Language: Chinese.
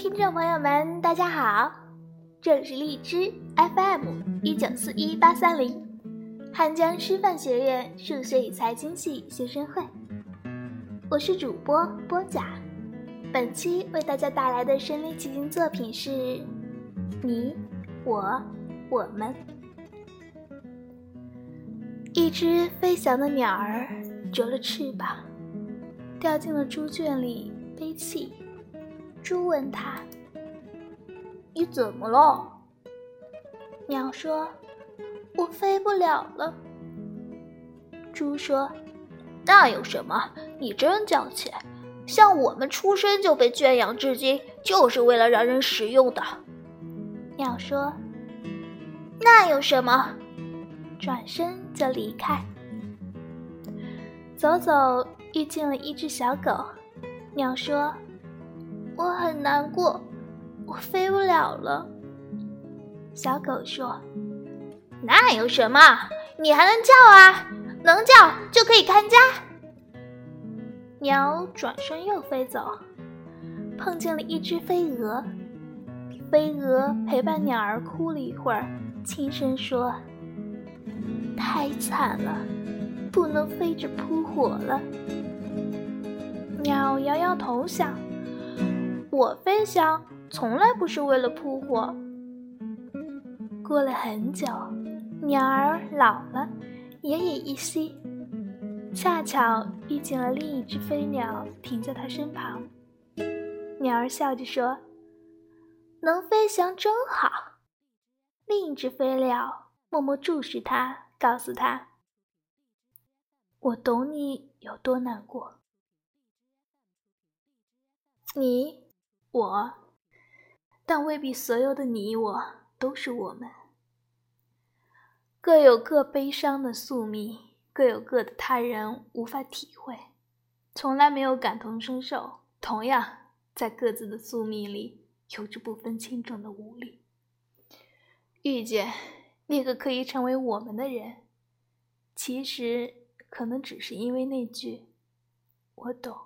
听众朋友们，大家好，这里是荔枝 FM 一九四一八三零，汉江师范学院数学与财经系学生会，我是主播波甲，本期为大家带来的身临其境作品是《你、我、我们》。一只飞翔的鸟儿折了翅膀，掉进了猪圈里，悲泣。猪问他：“你怎么了？”鸟说：“我飞不了了。”猪说：“那有什么？你真娇气！像我们出生就被圈养至今，就是为了让人食用的。”鸟说：“那有什么？”转身就离开。走走，遇见了一只小狗。鸟说。我很难过，我飞不了了。小狗说：“那有什么？你还能叫啊？能叫就可以看家。”鸟转身又飞走，碰见了一只飞蛾。飞蛾陪伴鸟儿哭了一会儿，轻声说：“太惨了，不能飞着扑火了。”鸟摇摇头想。我飞翔从来不是为了扑火。过了很久，鸟儿老了，奄奄一息，恰巧遇见了另一只飞鸟停在它身旁。鸟儿笑着说：“能飞翔真好。”另一只飞鸟默默注视它，告诉它：“我懂你有多难过。”你。我，但未必所有的你我都是我们，各有各悲伤的宿命，各有各的他人无法体会，从来没有感同身受。同样，在各自的宿命里，有着不分轻重的无力。遇见那个可以成为我们的人，其实可能只是因为那句“我懂”。